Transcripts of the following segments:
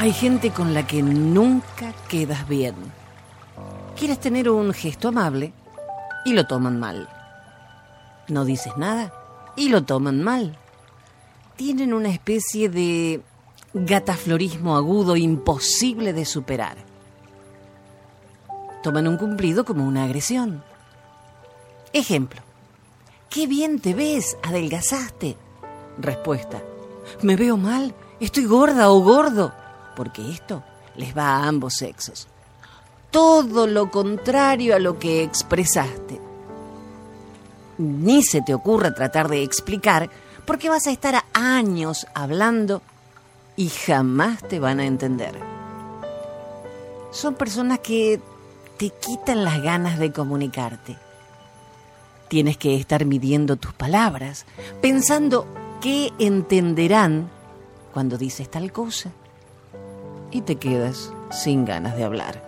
Hay gente con la que nunca quedas bien. Quieres tener un gesto amable y lo toman mal. No dices nada y lo toman mal. Tienen una especie de gataflorismo agudo imposible de superar. Toman un cumplido como una agresión. Ejemplo. Qué bien te ves, adelgazaste. Respuesta. Me veo mal, estoy gorda o gordo. Porque esto les va a ambos sexos. Todo lo contrario a lo que expresaste. Ni se te ocurra tratar de explicar porque vas a estar años hablando y jamás te van a entender. Son personas que te quitan las ganas de comunicarte. Tienes que estar midiendo tus palabras, pensando qué entenderán cuando dices tal cosa. Y te quedas sin ganas de hablar.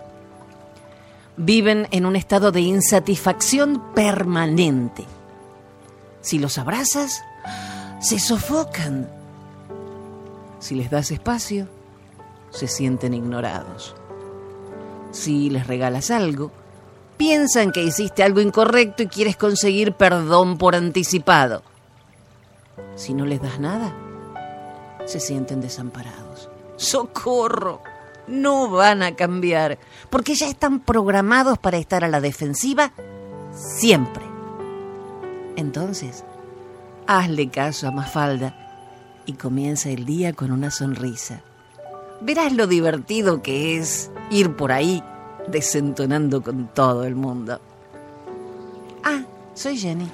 Viven en un estado de insatisfacción permanente. Si los abrazas, se sofocan. Si les das espacio, se sienten ignorados. Si les regalas algo, piensan que hiciste algo incorrecto y quieres conseguir perdón por anticipado. Si no les das nada, se sienten desamparados. ¡Socorro! No van a cambiar, porque ya están programados para estar a la defensiva siempre. Entonces, hazle caso a Mafalda y comienza el día con una sonrisa. Verás lo divertido que es ir por ahí desentonando con todo el mundo. Ah, soy Jenny.